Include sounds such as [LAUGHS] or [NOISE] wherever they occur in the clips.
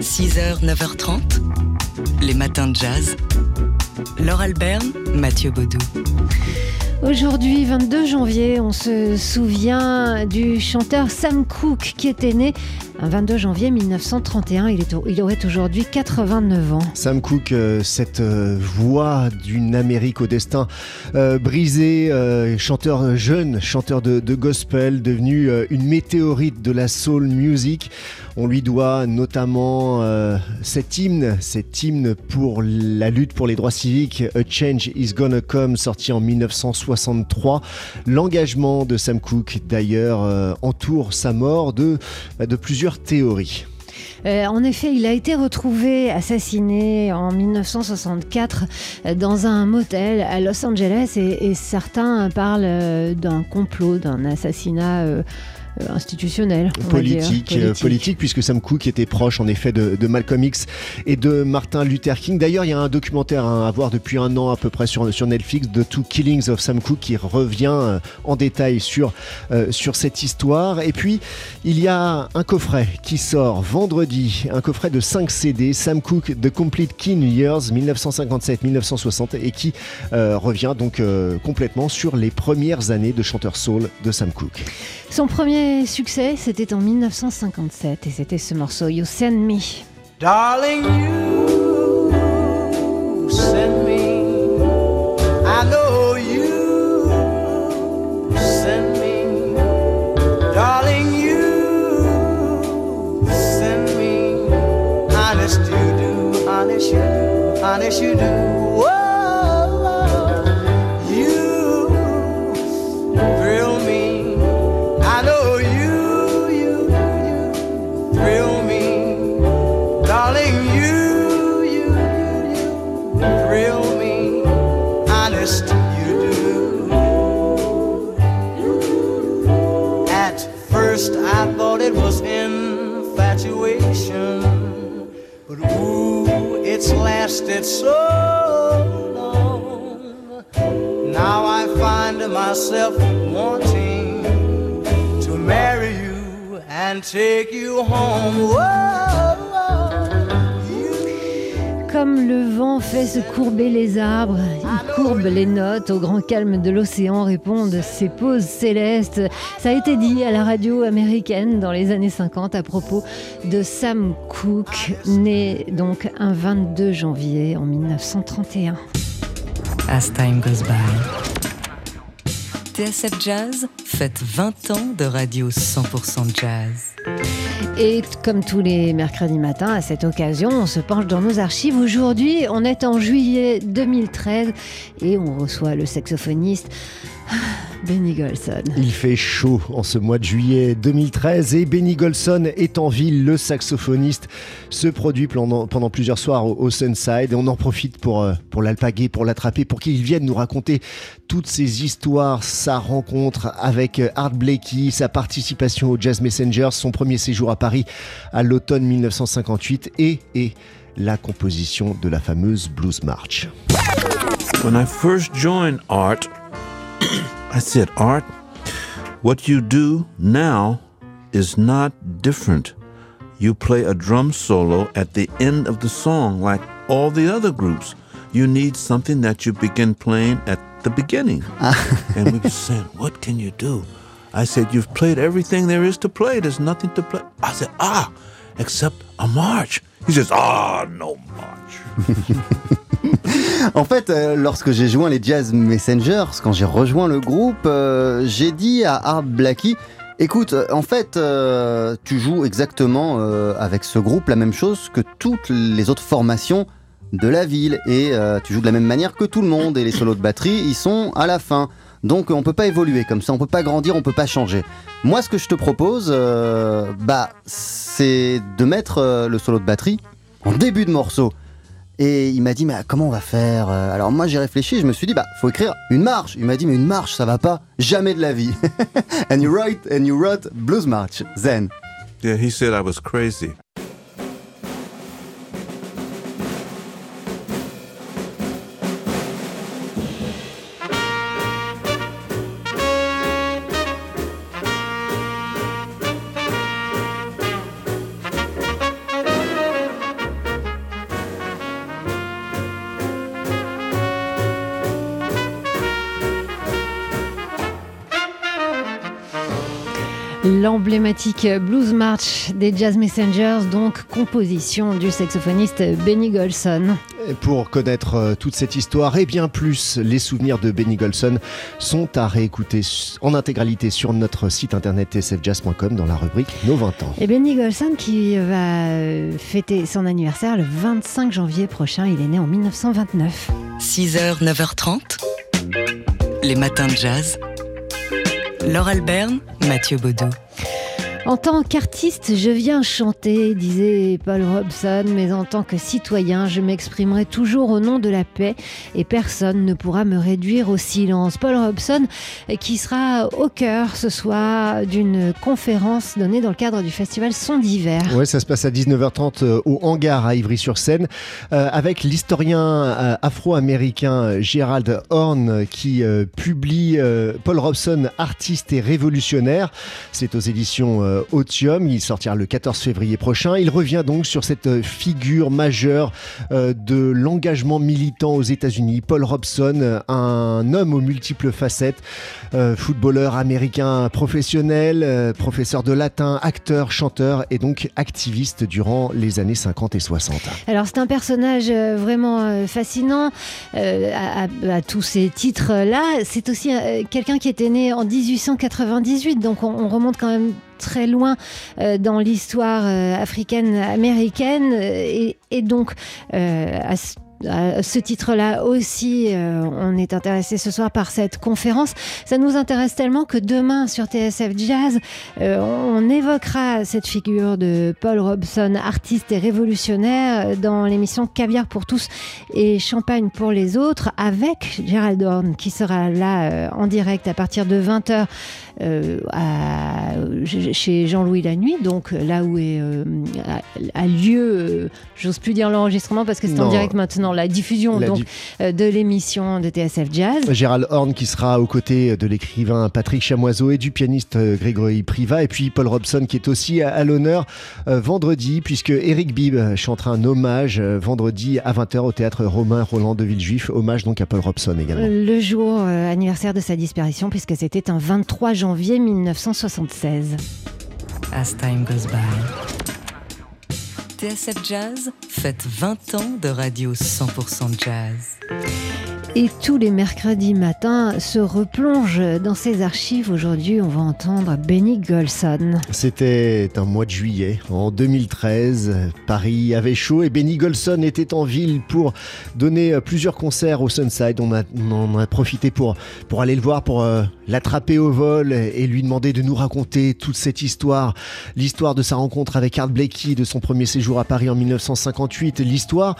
6h, 9h30, les matins de jazz. Laure Alberne, Mathieu Baudou. Aujourd'hui, 22 janvier, on se souvient du chanteur Sam Cooke qui était né un 22 janvier 1931. Il, aurait aujourd'hui 89 ans. Sam Cooke, euh, cette euh, voix d'une Amérique au destin euh, brisé, chanteur jeune, chanteur de, de gospel, devenu une météorite de la soul music. On lui doit notamment cet hymne, cet hymne pour la lutte pour les droits civiques, A Change Is Gonna Come, sorti en 1963. L'engagement de Sam Cooke, d'ailleurs, entoure sa mort de, de plusieurs théorie. Euh, en effet, il a été retrouvé assassiné en 1964 euh, dans un motel à Los Angeles et, certains parlent euh, d'un complot, d'un assassinat institutionnel. Politique, euh, politique, puisque Sam Cooke était proche en effet de, Malcolm X et de Martin Luther King. D'ailleurs, il y a un documentaire à voir depuis un an à peu près sur, sur Netflix, The Two Killings of Sam Cooke, qui revient euh, en détail sur, sur cette histoire. Et puis, il y a un coffret qui sort vendredi, un coffret de 5 CD, Sam Cooke, The Complete King Years 1957-1960, et qui revient donc complètement sur les premières années de chanteur soul de Sam Cooke. Son premier succès, c'était en 1957 et c'était ce morceau You Send Me. Darling, you send me. I know you send me. Darling, you send me. Honest you do, honest you do, honest you do. Lasted so long. Now I find myself wanting to marry you and take you home. Whoa. Comme le vent fait se courber les arbres, il courbe les notes au grand calme de l'océan, répondent ces pauses célestes. Ça a été dit à la radio américaine dans les années 50 à propos de Sam Cooke, né donc un 22 janvier en 1931. As time goes by. TSF Jazz fête 20 ans de radio 100% jazz. Et comme tous les mercredis matins, à cette occasion, on se penche dans nos archives. Aujourd'hui, on est en juillet 2013 et on reçoit le saxophoniste Benny Golson. Il fait chaud en ce mois de juillet 2013 et Benny Golson est en ville. Le saxophoniste se produit pendant, pendant plusieurs soirs au, Sunside et on en profite pour, euh, pour l'alpaguer, pour l'attraper, pour qu'il vienne nous raconter toutes ces histoires, sa rencontre avec euh, Art Blakey, sa participation au Jazz Messengers, son premier séjour à Paris à l'automne 1958 et, et la composition de la fameuse Blues March. When I first joined Art, [CLEARS THROAT] I said, Art, what you do now is not different. You play a drum solo at the end of the song like all the other groups. You need something that you begin playing at the beginning. [LAUGHS] and we said, What can you do? I said, You've played everything there is to play. There's nothing to play. I said, Ah, except a march. He says, Ah, no march. [LAUGHS] en fait, euh, lorsque j'ai joint les Jazz Messengers, quand j'ai rejoint le groupe, euh, j'ai dit à Art Blackie, écoute, euh, en fait, tu joues exactement avec ce groupe la même chose que toutes les autres formations de la ville et tu joues de la même manière que tout le monde et les solos de batterie, ils sont à la fin. Donc on peut pas évoluer comme ça, on peut pas grandir, on peut pas changer. Moi, ce que je te propose, bah, c'est de mettre le solo de batterie en début de morceau. Et il m'a dit, mais comment on va faire Alors moi j'ai réfléchi, je me suis dit, bah faut écrire une marche. Il m'a dit, mais une marche, ça va pas, jamais de la vie. [LAUGHS] and you write, and you wrote blues march, then. Yeah, he said I was crazy. L'emblématique Blues March des Jazz Messengers, donc composition du saxophoniste Benny Golson. pour connaître euh, toute cette histoire et bien plus, les souvenirs de Benny Golson sont à réécouter en intégralité sur notre site internet tsfjazz.com dans la rubrique Nos 20 ans. Et Benny Golson qui va euh, fêter son anniversaire le 25 janvier prochain, il est né en 1929. 6h, 9h30, les matins de jazz. Laure Alberne, Mathieu Baudou. En tant qu'artiste, je viens chanter, disait Paul Robson, mais en tant que citoyen, je m'exprimerai toujours au nom de la paix et personne ne pourra me réduire au silence. Paul Robson, qui sera au cœur ce soir d'une conférence donnée dans le cadre du festival Son d'hiver. Ouais, ça se passe à 19h30 euh, au hangar à Ivry-sur-Seine euh, avec l'historien euh, afro-américain Gérald Horn qui publie Paul Robson, artiste et révolutionnaire. C'est aux éditions Otium. Il sortira le 14 février prochain. Il revient donc sur cette figure majeure euh, de l'engagement militant aux États-Unis. Paul Robson, un homme aux multiples facettes, euh, footballeur américain professionnel, euh, professeur de latin, acteur, chanteur et donc activiste durant les années 50 et 60. Alors c'est un personnage vraiment fascinant à, tous ces titres-là. C'est aussi quelqu'un qui était né en 1898, donc on, on remonte quand même très loin euh, dans l'histoire euh, africaine américaine et, donc euh, à ce titre-là aussi, euh, on est intéressé ce soir par cette conférence. Ça nous intéresse tellement que demain sur TSF Jazz, euh, on évoquera cette figure de Paul Robson, artiste et révolutionnaire, dans l'émission Caviar pour tous et Champagne pour les autres, avec Gérald Horn qui sera là euh, en direct à partir de 20h à, chez Jean-Louis Lanuit, donc là où est, a, lieu, j'ose plus dire l'enregistrement parce que c'est en direct maintenant la diffusion donc, euh, de l'émission de TSF Jazz. Gérald Horn qui sera aux côtés de l'écrivain Patrick Chamoiseau et du pianiste euh, Grégory Priva et puis Paul Robson qui est aussi à, l'honneur euh, vendredi puisque Eric Bibb chantera un hommage vendredi à 20h au théâtre Romain Roland de Villejuif, hommage donc à Paul Robson également. Le jour anniversaire de sa disparition puisque c'était un 23 janvier 1976. As time goes by. TSF Jazz faites 20 ans de radio 100% jazz. Et tous les mercredis matins se replonge dans ses archives. Aujourd'hui, on va entendre Benny Golson. C'était un mois de juillet en 2013. Paris avait chaud et Benny Golson était en ville pour donner plusieurs concerts au Sunside. On, a, a profité pour, pour aller le voir, pour euh, l'attraper au vol et lui demander de nous raconter toute cette histoire. L'histoire de sa rencontre avec Art Blakey, de son premier séjour à Paris en 1958. L'histoire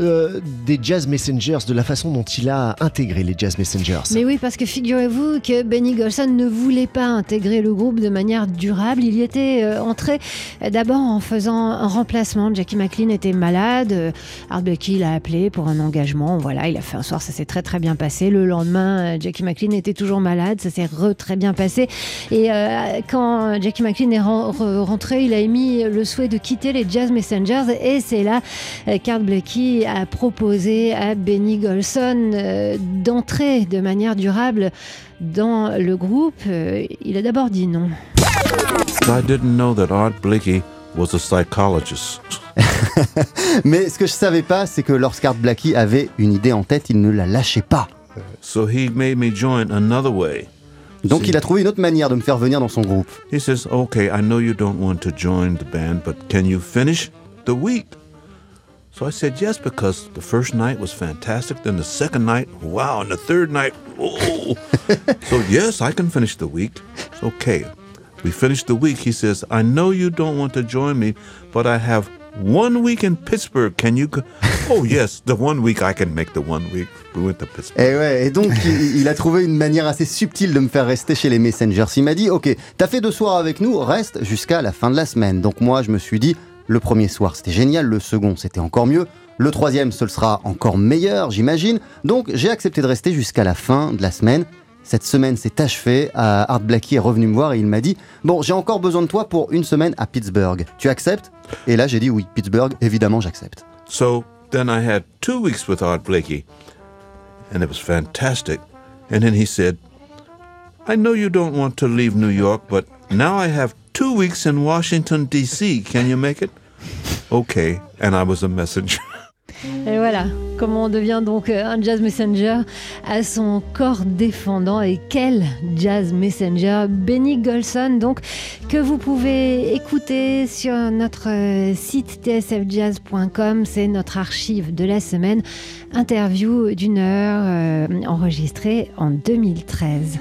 euh, des Jazz Messengers, de la façon dont il a intégrer les Jazz Messengers. Mais oui, parce que figurez-vous que Benny Golson ne voulait pas intégrer le groupe de manière durable. Il y était euh, entré euh, d'abord en faisant un remplacement. Jackie McLean était malade. Euh, Art Blakey l'a appelé pour un engagement. Voilà, il a fait un soir, ça s'est très très bien passé. Le lendemain, Jackie McLean était toujours malade. Ça s'est très bien passé. Et quand Jackie McLean est rentré, il a émis le souhait de quitter les Jazz Messengers. Et c'est là qu'Art Blakey a proposé à Benny Golson euh, d'entrer de manière durable dans le groupe, euh, il a d'abord dit non. I didn't know that Art Blakey was a psychologist. [LAUGHS] Mais ce que je savais pas, c'est que lorsqu'Art Blakey avait une idée en tête, il ne la lâchait pas. So he made me join another way. Donc il a trouvé une autre manière de me faire venir dans son groupe. He says, "Okay, I know you don't want to join the band, but can you finish the week?" So I said yes because the first night was fantastic. Then the second night, wow. And the third night, oh. [LAUGHS] so yes, I can finish the week. It's okay. We finished the week. He says, I know you don't want to join me, but I have one week in Pittsburgh. Can you go? [LAUGHS] Oh yes, the one week I can make the one week. We went to Pittsburgh. Et, ouais, et donc [LAUGHS] il, il, a trouvé une manière assez subtile de me faire rester chez les Messengers. Il m'a dit, ok, t'as fait deux soirs avec nous, reste jusqu'à la fin de la semaine. Donc moi, je me suis dit, le premier soir, c'était génial. Le second, c'était encore mieux. Le troisième, ce sera encore meilleur, j'imagine. Donc, j'ai accepté de rester jusqu'à la fin de la semaine. Cette semaine s'est achevée. Art Blackie est revenu me voir et il m'a dit Bon, j'ai encore besoin de toi pour une semaine à Pittsburgh. Tu acceptes? Et là, j'ai dit oui, Pittsburgh, évidemment, j'accepte. So then I had two weeks with Art Blakey, and it was fantastic. And then he said, I know you don't want to leave New York, but Now I have two weeks in Washington, D.C. Can you make it? Okay. And I was a messenger. [LAUGHS] Et voilà, comment on devient donc euh, un jazz messenger à son corps défendant. Et quel jazz messenger? Benny Golson, donc, que vous pouvez écouter sur notre euh, site tsfjazz.com. C'est notre archive de la semaine. Interview d'une heure euh, enregistrée en 2013.